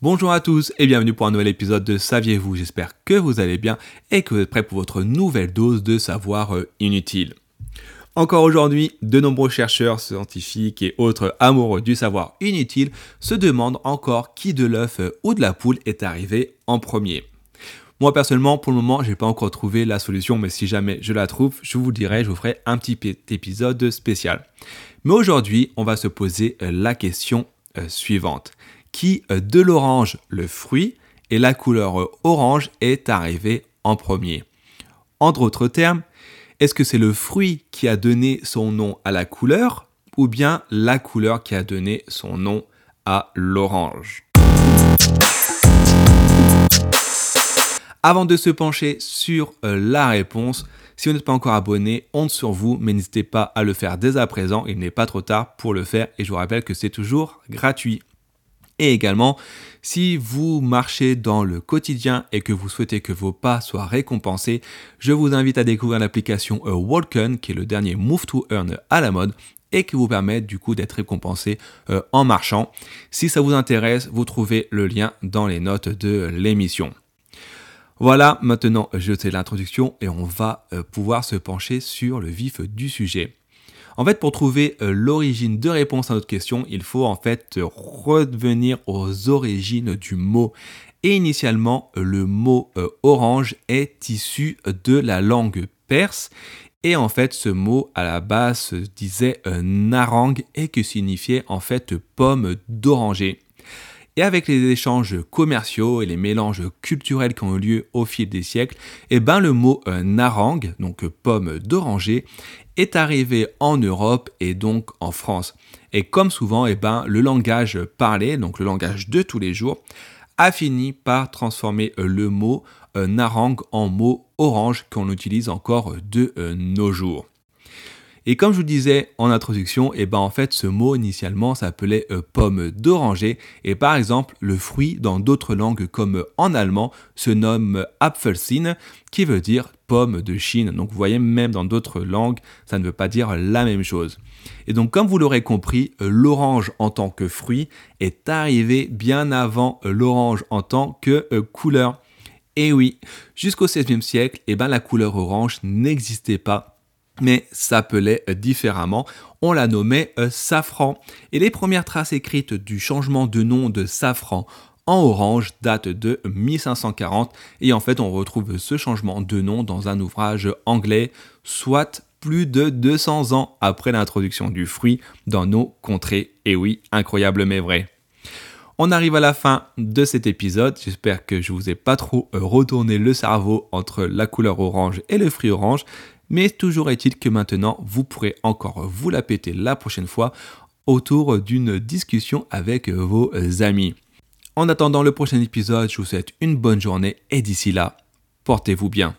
Bonjour à tous et bienvenue pour un nouvel épisode de Saviez-vous? J'espère que vous allez bien et que vous êtes prêts pour votre nouvelle dose de savoir euh, inutile. Encore aujourd'hui, de nombreux chercheurs, scientifiques et autres amoureux du savoir inutile se demandent encore qui de l'œuf euh, ou de la poule est arrivé en premier. Moi personnellement, pour le moment, j'ai pas encore trouvé la solution, mais si jamais je la trouve, je vous dirai, je vous ferai un petit épisode spécial. Mais aujourd'hui, on va se poser euh, la question suivante qui euh, de l'orange le fruit et la couleur euh, orange est arrivée en premier. En d'autres termes, est-ce que c'est le fruit qui a donné son nom à la couleur ou bien la couleur qui a donné son nom à l'orange? Avant de se pencher sur euh, la réponse, si vous n'êtes pas encore abonné, honte sur vous, mais n'hésitez pas à le faire dès à présent, il n'est pas trop tard pour le faire et je vous rappelle que c'est toujours gratuit. Et également, si vous marchez dans le quotidien et que vous souhaitez que vos pas soient récompensés, je vous invite à découvrir l'application Walken, qui est le dernier Move to Earn à la mode et qui vous permet du coup d'être récompensé euh, en marchant. Si ça vous intéresse, vous trouvez le lien dans les notes de l'émission. Voilà, maintenant je sais l'introduction et on va euh, pouvoir se pencher sur le vif du sujet. En fait, pour trouver euh, l'origine de réponse à notre question, il faut en fait revenir aux origines du mot. Et initialement, le mot euh, orange est issu de la langue perse. Et en fait, ce mot à la base disait euh, narang et que signifiait en fait pomme d'oranger. Et avec les échanges commerciaux et les mélanges culturels qui ont eu lieu au fil des siècles, eh ben le mot euh, narang, donc pomme d'oranger, est arrivé en Europe et donc en France. Et comme souvent, eh ben, le langage parlé, donc le langage de tous les jours, a fini par transformer euh, le mot euh, narang en mot orange qu'on utilise encore de nos jours. Et comme je vous disais en introduction, et eh ben en fait ce mot initialement s'appelait euh, pomme d'oranger et par exemple le fruit dans d'autres langues comme en allemand se nomme Apfelsin qui veut dire pomme de Chine. Donc vous voyez même dans d'autres langues ça ne veut pas dire la même chose. Et donc comme vous l'aurez compris, euh, l'orange en tant que fruit est arrivé bien avant euh, l'orange en tant que couleur. Et oui, jusqu'au 16e siècle, et eh ben, la couleur orange n'existait pas mais s'appelait différemment. On la nommait euh, safran. Et les premières traces écrites du changement de nom de safran en orange datent de 1540 et en fait on retrouve ce changement de nom dans un ouvrage anglais, soit plus de 200 ans après l'introduction du fruit dans nos contrées. Et oui, incroyable mais vrai. On arrive à la fin de cet épisode. J'espère que je vous ai pas trop euh, retourné le cerveau entre la couleur orange et le fruit orange. Mais toujours est-il que maintenant, vous pourrez encore vous la péter la prochaine fois autour d'une discussion avec vos amis. En attendant le prochain épisode, je vous souhaite une bonne journée et d'ici là, portez-vous bien.